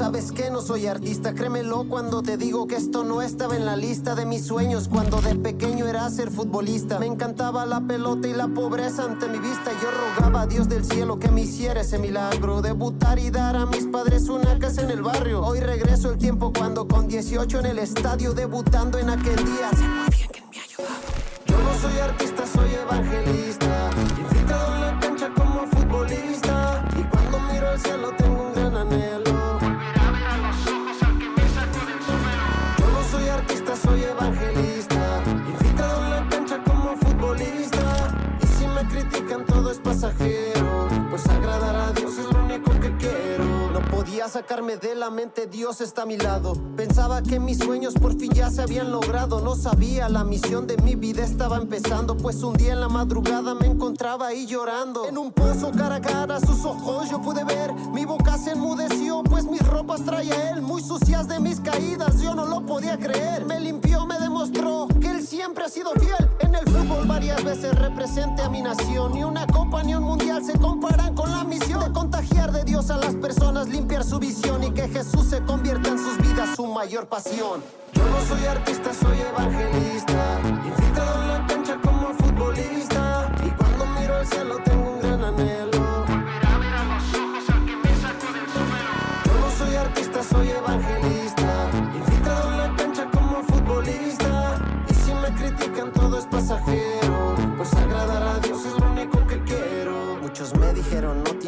Sabes que no soy artista. Créemelo cuando te digo que esto no estaba en la lista de mis sueños. Cuando de pequeño era ser futbolista, me encantaba la pelota y la pobreza ante mi vista. Yo rogaba a Dios del cielo que me hiciera ese milagro. Debutar y dar a mis padres una casa en el barrio. Hoy regreso el tiempo cuando con 18 en el estadio debutando en aquel día. Muy bien que me. Yo no soy artista, soy evangelista. Dios está a mi lado. Pensaba que mis sueños por fin ya se habían logrado. No sabía, la misión de mi vida estaba empezando. Pues un día en la madrugada me encontraba ahí llorando. En un pozo cara a cara, sus ojos yo pude ver. Mi boca se enmudeció, pues mis ropas traía él. Muy sucias de mis caídas, yo no lo podía creer. Me limpió, me que él siempre ha sido fiel. En el fútbol varias veces represente a mi nación. Ni una copa un mundial se comparan con la misión de contagiar de Dios a las personas, limpiar su visión y que Jesús se convierta en sus vidas su mayor pasión. Yo no soy artista, soy evangelista. Infiltrado en la cancha como futbolista. Y cuando miro al cielo tengo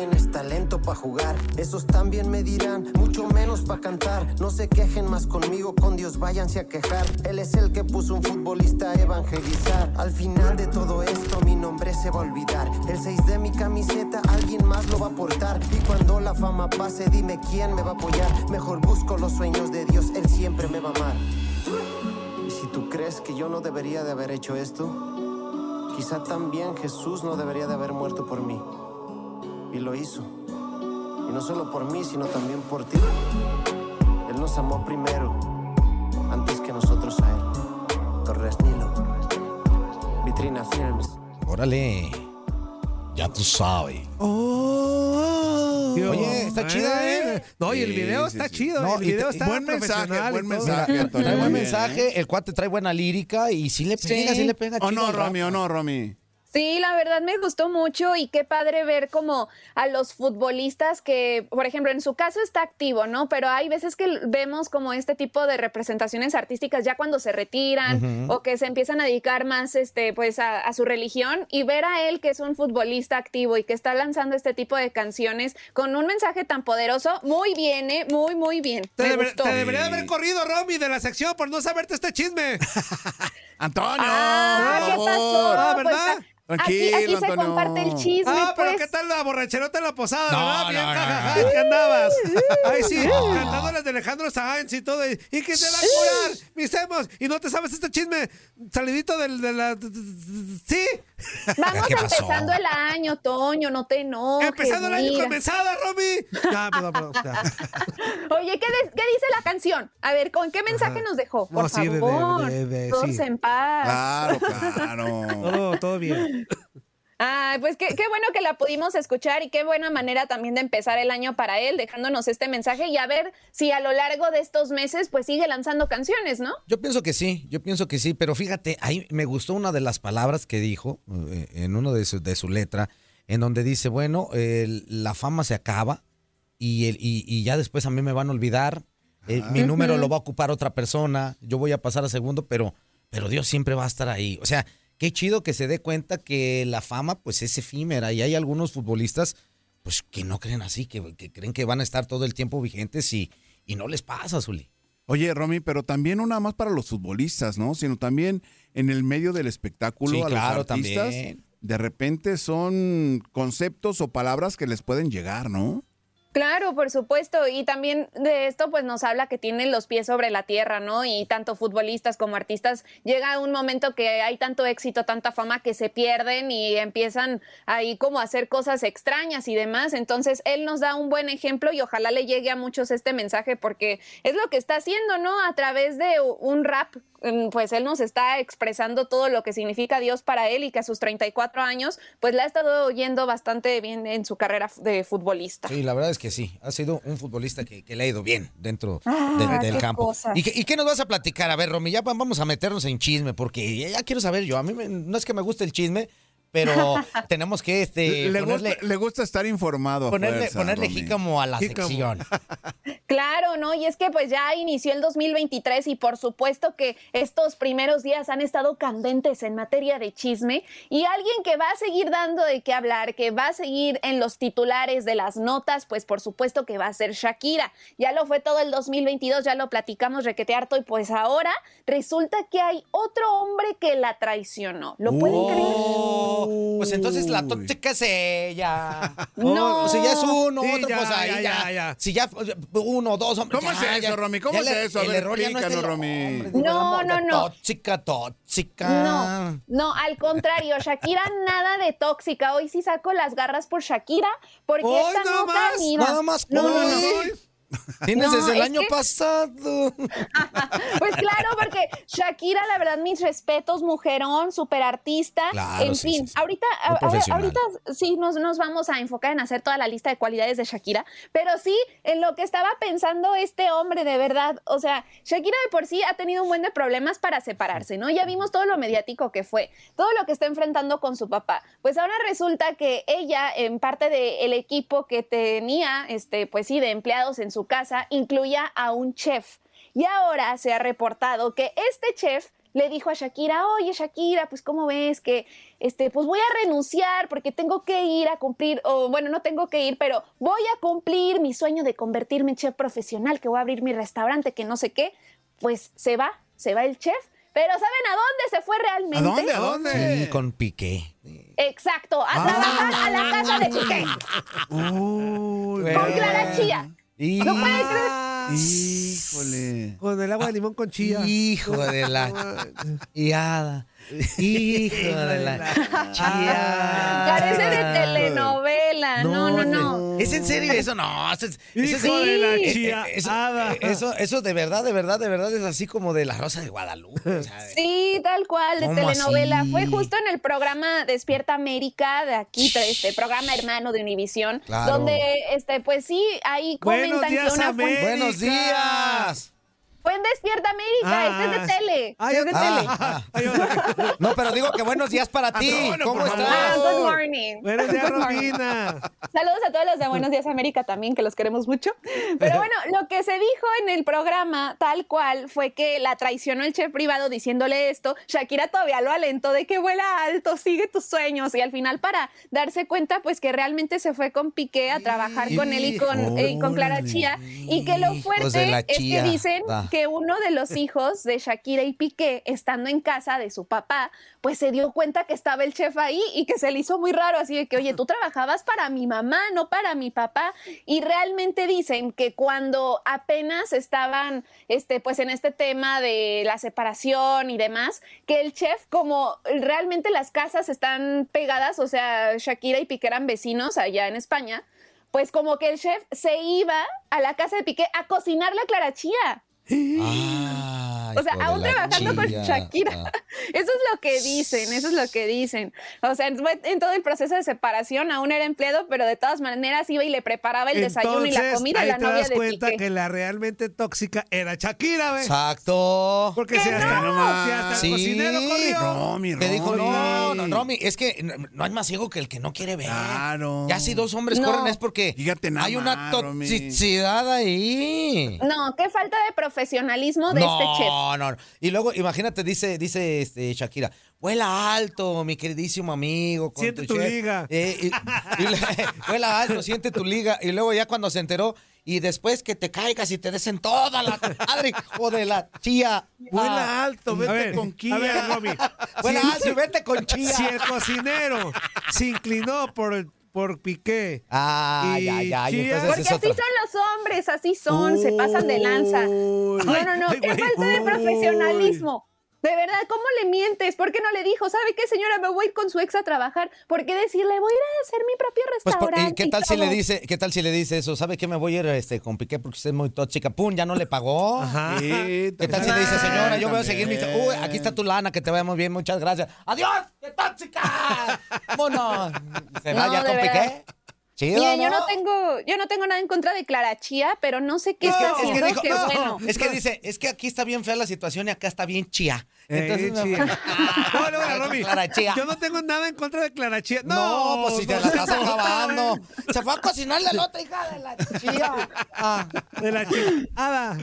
tienes talento para jugar. Esos también me dirán mucho menos para cantar. No se quejen más conmigo, con Dios váyanse a quejar. Él es el que puso un futbolista a evangelizar. Al final de todo esto mi nombre se va a olvidar. El 6 de mi camiseta alguien más lo va a portar. Y cuando la fama pase dime quién me va a apoyar. Mejor busco los sueños de Dios, Él siempre me va a amar. Y si tú crees que yo no debería de haber hecho esto, quizá también Jesús no debería de haber muerto por mí. Y lo hizo. Y no solo por mí, sino también por ti. Él nos amó primero, antes que nosotros a Él. Torres Nilo, Vitrina Films. Órale. Ya tú sabes. Tío, Oye, está chida, ¿eh? No, y el Sí, video sí, está sí. chido. No, el y video te- está buen mensaje, profesional buen todo. mensaje, Antonio, Trae buen mensaje, el cuate trae buena lírica y sí le pega, sí, le pega ¿O chido no, al rap. Romy? ¿O no, Romy? Sí, la verdad me gustó mucho y qué padre ver como a los futbolistas que, por ejemplo, en su caso está activo, ¿no? Pero hay veces que vemos como este tipo de representaciones artísticas ya cuando se retiran o que se empiezan a dedicar más, este, pues, a, a su religión y ver a él que es un futbolista activo y que está lanzando este tipo de canciones con un mensaje tan poderoso, muy bien, ¿eh? Muy, muy bien. Te, me deber- gustó. te debería haber corrido, Romy, de la sección por no saberte este chisme. Antonio, Ah, por ¿qué favor. pasó? Ah, Pues, a- Aquí, aquí se comparte el chisme, Ah, pero pues. ¿qué tal la borracherota en la posada, No, verdad? no, Bien, no, jajaja, no, no. ¿qué andabas? Ay, sí, No. cantando las de Alejandro Sanz y todo. Y, y que te va a curar, mis hemos. Y no te sabes este chisme salidito del, de la... ¿Sí? Vamos ¿Qué pasó? empezando el año, Toño, no te enojes. Empezando el año mesada, Romy. No, perdón, perdón. ya. Oye, ¿qué, de- qué dice la canción? A ver, ¿con qué mensaje nos dejó? Por No, sí, de- de- favor. de- de- Todos sí. en paz. Claro, claro. Todo, todo bien. Ay, pues qué, qué bueno que la pudimos escuchar y qué buena manera también de empezar el año para él, dejándonos este mensaje y a ver si a lo largo de estos meses pues sigue lanzando canciones, ¿no? Yo pienso que sí, yo pienso que sí, pero fíjate, ahí me gustó una de las palabras que dijo eh, en uno de su, de su letra, en donde dice, bueno, la fama se acaba y, el, y, y ya después a mí me van a olvidar, eh, mi número lo va a ocupar otra persona, yo voy a pasar a segundo, pero, pero Dios siempre va a estar ahí. O sea, qué chido que se dé cuenta que la fama pues es efímera y hay algunos futbolistas pues que no creen así, que, que creen que van a estar todo el tiempo vigentes y, y no les pasa, Zuli. Oye, Romy, pero también no nada más para los futbolistas, ¿no? Sino también en el medio del espectáculo Sí, a claro, los artistas. también. De repente son conceptos o palabras que les pueden llegar, ¿no? Claro, por supuesto. Y también de esto pues nos habla que tienen los pies sobre la tierra, ¿no? Y tanto futbolistas como artistas llega un momento que hay tanto éxito, tanta fama que se pierden y empiezan ahí como a hacer cosas extrañas y demás. Entonces él nos da un buen ejemplo y ojalá le llegue a muchos este mensaje porque es lo que está haciendo, ¿no? A través de un rap pues él nos está expresando todo lo que significa Dios para él y que a sus 34 años pues le ha estado yendo bastante bien en su carrera de futbolista. Sí, la verdad es que sí. Ha sido un futbolista que, que le ha ido bien dentro Ah, de- del qué campo. ¿Y qué, y qué nos vas a platicar? A ver, Romy, ya va- vamos a meternos en chisme, porque ya, ya quiero saber yo. A mí me- no es que me guste el chisme, pero tenemos que este, le, ponerle, gusta, le gusta estar informado. ponerle, fuerza, ponerle jícamo a la Jícamo. sección. Claro, ¿no? Y es que pues ya inició el 2023 y por supuesto que estos primeros días han estado candentes en materia de chisme y alguien que va a seguir dando de qué hablar, que va a seguir en los titulares de las notas, pues por supuesto que va a ser Shakira. Ya lo fue todo el 2022, ya lo platicamos requete harto y pues ahora resulta que hay otro hombre que la traicionó. ¿Lo pueden creer? Oh, Pues entonces la tóxica es ella. No. O si ya es uno, Sí, otro, ya, pues ahí ya, ya. ya. Si ya uno, dos hombres. ¿Cómo ya, es eso, ya- Romy? ¿Cómo es eso? A el ver, error ya no es Romy. hombre, No, el no, no. Tóxica, tóxica. No, no, al contrario, Shakira nada de tóxica. Hoy sí saco las garras por Shakira, porque ¡Ay, esta nada nota, más! mira, Nada más, no, no, no. Tienes No, desde el año que- pasado. Pues claro, porque Shakira, la verdad, mis respetos, mujerón, súper artista. Claro, en sí, fin, sí, sí. ahorita, a- ahorita sí nos, nos vamos a enfocar en hacer toda la lista de cualidades de Shakira, pero sí en lo que estaba pensando este hombre de verdad. O sea, Shakira de por sí ha tenido un buen de problemas para separarse, ¿no? Ya vimos todo lo mediático que fue, todo lo que está enfrentando con su papá. Pues ahora resulta que ella, en parte del equipo que tenía, este, pues sí, de empleados en su casa, incluía a un chef. Y ahora se ha reportado que este chef le dijo a Shakira, oye Shakira, pues cómo ves que, este, pues voy a renunciar porque tengo que ir a cumplir, o bueno, no tengo que ir, pero voy a cumplir mi sueño de convertirme en chef profesional, que voy a abrir mi restaurante, que no sé qué. Pues se va, se va el chef. Pero ¿saben a dónde se fue realmente? ¿A dónde? Sí, con Piqué. Exacto, a Ah. trabajar a la casa de Piqué. Uy, Con Clara Chía. Y- ¿No puede? Híjole. Con el agua de limón con chía. Hijo de la Hiada. Hijo de la chía. Parece de telenovela. No, no, no. ¿Es en serio eso? No. Eso, es- eso es- Hijo de la eh, eh, chía. Eso, eh, eso, eso de verdad, de verdad, de verdad es así como de la Rosa de Guadalupe. o sea, de- Sí, tal cual, de ¿Cómo telenovela. así? Fue justo en el programa Despierta América de aquí, este programa hermano de Univisión, Claro. donde, este, pues sí, ahí Buenos comentan días, que una fuente- América. Buenos días. Fue en Despierta América, Ah, este es de tele, ah, es de Ah, tele. ah. No, pero digo que buenos días para ti. ¿Cómo estás? Ah, favor. good morning. Buenos días, Good morning. Romina. Saludos a todos los de Buenos Días América también, que los queremos mucho. Pero bueno, lo que se dijo en el programa, tal cual, fue que la traicionó el chef privado diciéndole esto. Shakira todavía lo alentó de que vuela alto, sigue tus sueños. Y al final, para darse cuenta, pues que realmente se fue con Piqué a trabajar con él y con, eh, y con Clara Chía. Y que lo fuerte es que dicen Ah. Que uno de los hijos de Shakira y Piqué, estando en casa de su papá, pues se dio cuenta que estaba el chef ahí y que se le hizo muy raro, así de que, oye, tú trabajabas para mi mamá, no para mi papá. Y realmente dicen que cuando apenas estaban, este, pues en este tema de la separación y demás, que el chef, como realmente las casas están pegadas, o sea, Shakira y Piqué eran vecinos allá en España, pues como que el chef se iba a la casa de Piqué a cocinarle a Clara Chía. Ay, O sea, aún trabajando con. Shakira. Ah. Eso es lo que dicen, eso es lo que dicen. O sea, en todo el proceso de separación aún era empleado, pero de todas maneras iba y le preparaba el desayuno y la comida a ahí la te novia das de cuenta Piqué. que la realmente tóxica era Shakira, ¿ves? Exacto. Porque si hasta, no? si hasta el cocinero corrió. Romy, Que dijo, Romy. no, no, Romy, es que no, hay más ciego que el que no quiere ver. Claro. Ya si dos hombres No. corren es porque nada hay una Romy. toxicidad ahí. No, qué falta de profesionalismo de no, este chef. No, no. no. Y luego, imagínate, dice, dice este, Shakira, vuela alto, mi queridísimo amigo. con Siente tu chef". liga. Eh, y- y le- vuela alto, siente tu liga. Y luego ya cuando se enteró, y después que te caigas y te desen toda la madre, hijo de la chía. Vuela alto, vete A ver, con Kia. A ver, Romy. Vuela Si- alto y vete con chía. Si el cocinero se inclinó por, por Piqué. Ah, y ya, ya, y Chía- entonces Porque es así otra. son los hombres, así son, se pasan de lanza. No, no, no, ay, qué falta de profesionalismo. De verdad, ¿cómo le mientes? ¿Por qué no le dijo, sabe qué, señora, me voy con su ex a trabajar? ¿Por qué decirle, voy a ir a hacer mi propio Pues, por- restaurante? ¿y ¿qué tal si le todo"? dice, qué tal si le dice eso? ¿Sabe qué me voy a ir este, con Piqué porque usted es muy tóxica? ¡Pum! Ya no le pagó. Ajá. Sí, ¿Qué tal si le dice, señora, yo voy a seguir mi... Uy, aquí está tu lana, que te vaya muy bien, muchas gracias. ¡Adiós! ¡Qué tóxica! ¡Vámonos! ¿Se va No, ya con verdad. Piqué? Chido, Miren, yo no tengo, yo no tengo nada en contra de Clara Chía, pero no sé qué Es que, es que haciendo. dijo, que no, bueno. es que dice, es que aquí está bien fea la situación y acá está bien chía. Entonces, Eh, Chía. No, no, no, Romy. Clara Chía. Yo no tengo nada en contra de Clara Chía. No, No, pues si te la estás acabando. Se fue a cocinarle la otra hija de la chía. Ah. De la Chía. Ada.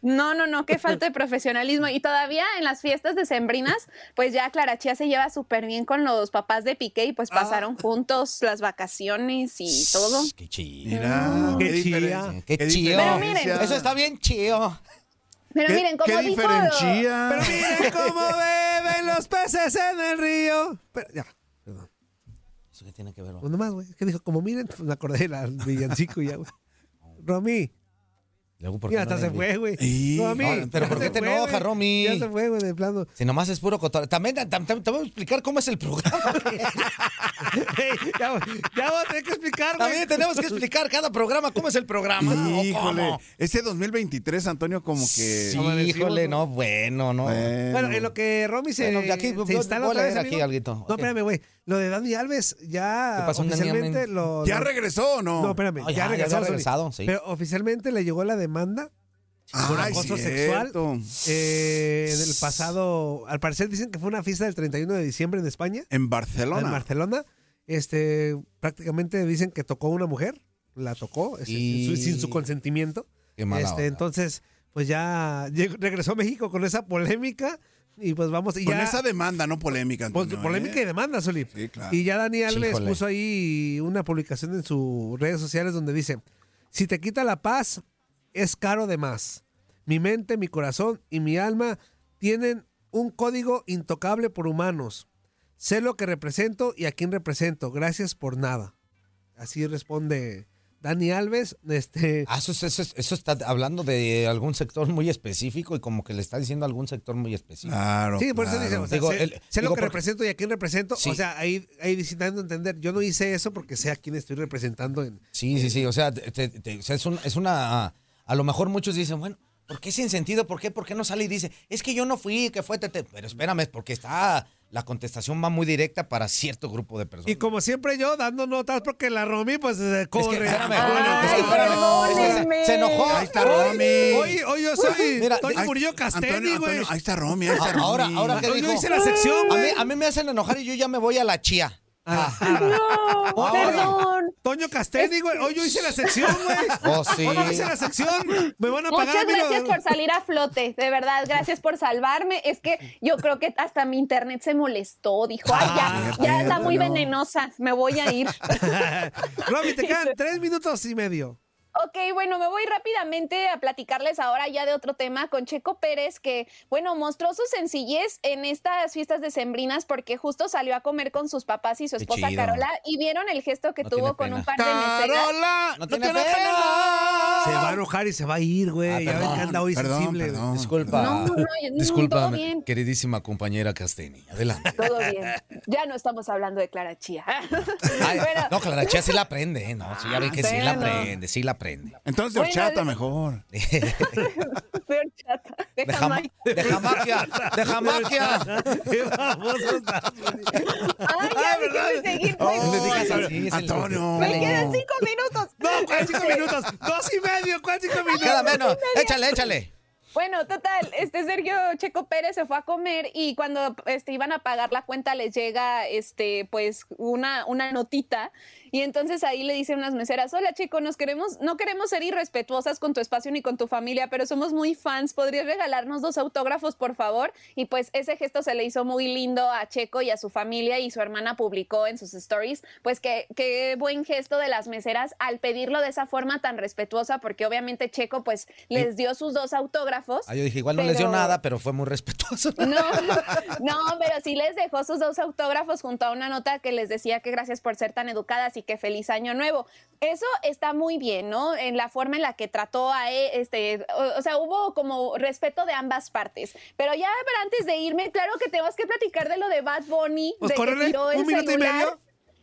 No, no, no, qué falta de profesionalismo. Y todavía en las fiestas decembrinas, pues ya Clara Chía se lleva súper bien con los papás de Piqué y pues pasaron juntos las vacaciones y todo. Qué chido. Mira, Qué qué chía. diferencia. Qué qué chido. Pero diferencia. miren. Eso está bien chido. Pero ¿Qué, miren, como qué dijo... diferencia? Pero miren cómo beben los peces en el río. Pero, ya, perdón. ¿Eso qué tiene que ver? Uno más, güey. Es que dijo, como miren, pues me acordé del villancico y ya, güey. Romy. Luego, ¿por qué Ya no hasta le se fue, güey. Y- Romy. No, pero ¿por qué te fue, enoja. Romy? Ya se fue, güey, de plano. Si nomás es puro cotorreo. También, tam- tam- te voy a explicar cómo es el programa. Ey, ya, ya voy a tener que explicar, güey. También tenemos que explicar cada programa cómo es el programa. ¿o Híjole, cómo? ese 2023, Antonio, como que... Sí, híjole, ¿no? no, bueno, no. Bueno, en lo que Romy se, Bueno, aquí, se instala a otra vez, aquí amigo. alguito. No, espérame, güey. Lo de Dani Alves ya ¿Qué pasó, Dani oficialmente Alves? lo... ¿Ya regresó o no? No, espérame. Ya, regresó. había Zuli. regresado, sí. Pero oficialmente le llegó la demanda por Ay, acoso cierto. sexual eh, en el pasado... Al parecer dicen que fue una fiesta del 31 de diciembre en España. En Barcelona. En Barcelona. Este, prácticamente dicen que tocó a una mujer. La tocó este, Y- sin su consentimiento. Qué mala Este, onda. entonces, pues ya llegó- regresó a México con esa polémica y pues vamos y Con ya esa demanda, no polémica, pues, polémica ¿eh? y demanda, Solí. Sí, claro. Y ya Dani Alves puso ahí una publicación en sus redes sociales donde dice, si te quita la paz, es caro de más. Mi mente, mi corazón y mi alma tienen un código intocable por humanos. Sé lo que represento y a quién represento. Gracias por nada. Así responde Dani Alves. Este, Ah, eso, eso, eso está hablando de algún sector muy específico y como que le está diciendo algún sector muy específico. Claro, Sí, por eso dice, o sea, Digo, sé, el- sé digo, lo que porque- represento y a quién represento. Sí. O sea, ahí, ahí a entender, yo no hice eso porque sé a quién estoy representando. En, Sí, sí, sí. O sea, te- te- te- o sea, es, un- es una. A lo mejor muchos dicen, bueno, ¿por qué sin sentido? ¿Por qué? ¿Por qué no sale y dice, es que yo no fui, que fue tete? Pero espérame, es porque está. La contestación va muy directa para cierto grupo de personas. y como siempre yo dando notas porque la Romy pues Es que, corre. espérame, Ay, es que, espérame, es que se- enojó. Ahí está Romy. Hoy, hoy yo soy Mira, Toño Ahí- Murillo Castelli, güey. Ahí está Romy, ahí está Romy. Ahora, ahora que dijo, yo hice la sección, a mí, güey. a mí me hacen enojar y yo ya me voy a la chía. Ah, No, Ahora. perdón. Toño Castelli, güey. Hoy yo hice la sección, güey. Oh, sí. Hoy yo hice la sección. Me van a pagar Muchas gracias por salir a flote, de verdad, gracias por salvarme. Es que yo creo que hasta mi internet se molestó, dijo, ay, Ah, ya, ya está muy no. venenosa, me voy a ir. Romy, te quedan tres minutos y medio. Ok, bueno, me voy rápidamente a platicarles ahora ya de otro tema con Checo Pérez, que, bueno, mostró su sencillez en estas fiestas decembrinas porque justo salió a comer con sus papás y su esposa. Carola y vieron el gesto que No tuvo con un par de meseras. ¡Carola! No tiene pena. Se va a enojar y se va a ir, güey. Ah, ya ven que anda hoy perdón, sensible. perdón. Disculpa. No, no, no, Disculpa, todo bien. queridísima compañera Casteni. Adelante. Todo bien. Ya no estamos hablando de Clara Chía. Ay, Pero- no, Clara Chía sí la aprende, ¿eh? No, sí, ya vi que sí la Bueno. aprende, sí la aprende. Entonces de Bueno, horchata de- mejor. Peor chata. De, Déjame. jama- de jamaquia, de jamaquia. Ay, ya déjenme seguir. pues. No le digas así, Antonio. Me quedan cinco minutos. No, ¿cuál cinco minutos? Dos y medio, ¿cuál cinco minutos? Queda menos. Échale, échale. Bueno, total, este Sergio Checo Pérez se fue a comer y cuando este, iban a pagar la cuenta les llega este pues una, una notita Y entonces ahí le dicen unas meseras, hola chico, nos queremos, no queremos ser irrespetuosas con tu espacio ni con tu familia, pero somos muy fans, ¿podrías regalarnos dos autógrafos, por favor? Y pues ese gesto se le hizo muy lindo a Checo y a su familia y su hermana publicó en sus stories, pues que qué buen gesto de las meseras al pedirlo de esa forma tan respetuosa, porque obviamente Checo pues les dio sus dos autógrafos. Ah, yo dije, igual no les dio nada, pero fue muy respetuoso. No, no, pero sí les dejó sus dos autógrafos junto a una nota que les decía que gracias por ser tan educadas y que feliz año nuevo. Eso está muy bien, ¿no? En la forma en la que trató a e- este, o, o sea, hubo como respeto de ambas partes. Pero ya pero antes de irme, claro que tenemos que platicar de lo de Bad Bunny, Pues de que córrele, tiró el un minuto y medio.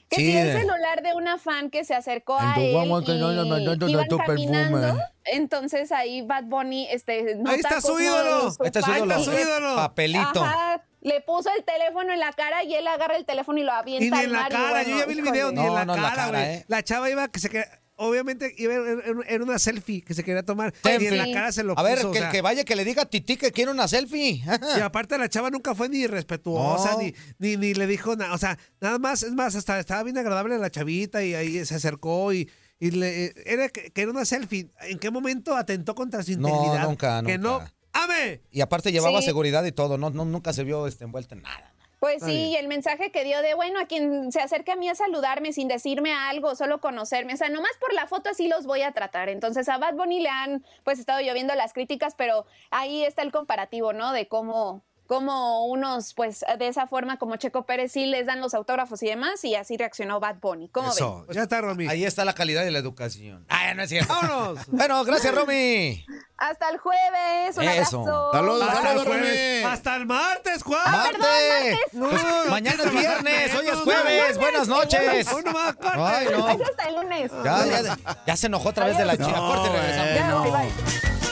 Que Sí, tiró el de- celular de una fan que se acercó a él y iban caminando. Entonces ahí Bad Bunny este, nota está su ídolo. su Ahí está su fan ídolo. Ahí está su ídolo. Papelito. Ajá, le puso el teléfono en la cara y él agarra el teléfono y lo avienta Y ni al en la cara, bueno, yo ya vi el video, ni en No, la no en la cara, cara, güey. ¿eh? La chava iba que se quería, obviamente iba en, una selfie que se quería tomar. Selfie. Y en la cara se lo A ver, puso, o que el que vaya que le diga a Titi que quiere una selfie. Y aparte la chava nunca fue ni respetuosa, No. ni, ni, ni le dijo nada. O sea, nada más, es más, hasta estaba bien agradable la chavita y ahí se acercó y, y le, era que, que era una selfie. ¿En qué momento atentó contra su No, integridad? nunca, Que no. nunca. ¡Ame! Y aparte llevaba Sí. seguridad y todo, no, no, nunca se vio este, envuelta en nada. Pues Está sí, bien. y el mensaje que dio de, bueno, a quien se acerque a mí a saludarme sin decirme algo, solo conocerme, o sea, nomás por la foto así los voy a tratar. Entonces a Bad Bunny le han pues estado lloviendo las críticas, pero ahí está el comparativo, ¿no? De cómo cómo unos, pues de esa forma como Checo Pérez sí les dan los autógrafos y demás, y así reaccionó Bad Bunny. ¿Cómo ven? Eso, ya está, Romy. Ahí está la calidad de la educación. Ah, no es cierto. ¡Vámonos! Bueno, gracias, Romy. Hasta el jueves, un Eso. abrazo. Saludos, Hasta el saludos, jueves. Romy. Hasta el martes, Juan. Ah, perdón, ¡Martes! No, Pues, mañana es viernes, hoy es jueves. Buenas no, noches. Hoy nomás, corte. Ay, no. Hasta el lunes. Ya, ya, ya se enojó otra vez de la china. No, Corte regresamos. Ya, bye, bye.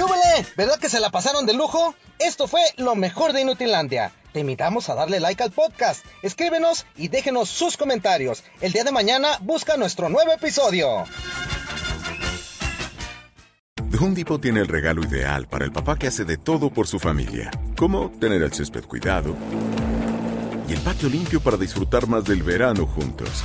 ¿Qué? ¿Verdad que se la pasaron de lujo? Esto fue lo mejor de Inutilandia. Te invitamos a darle like al podcast, escríbenos y déjenos sus comentarios. El día de mañana busca nuestro nuevo episodio. Home Depot tiene el regalo ideal para el papá que hace de todo por su familia, como tener el césped cuidado y el patio limpio para disfrutar más del verano juntos.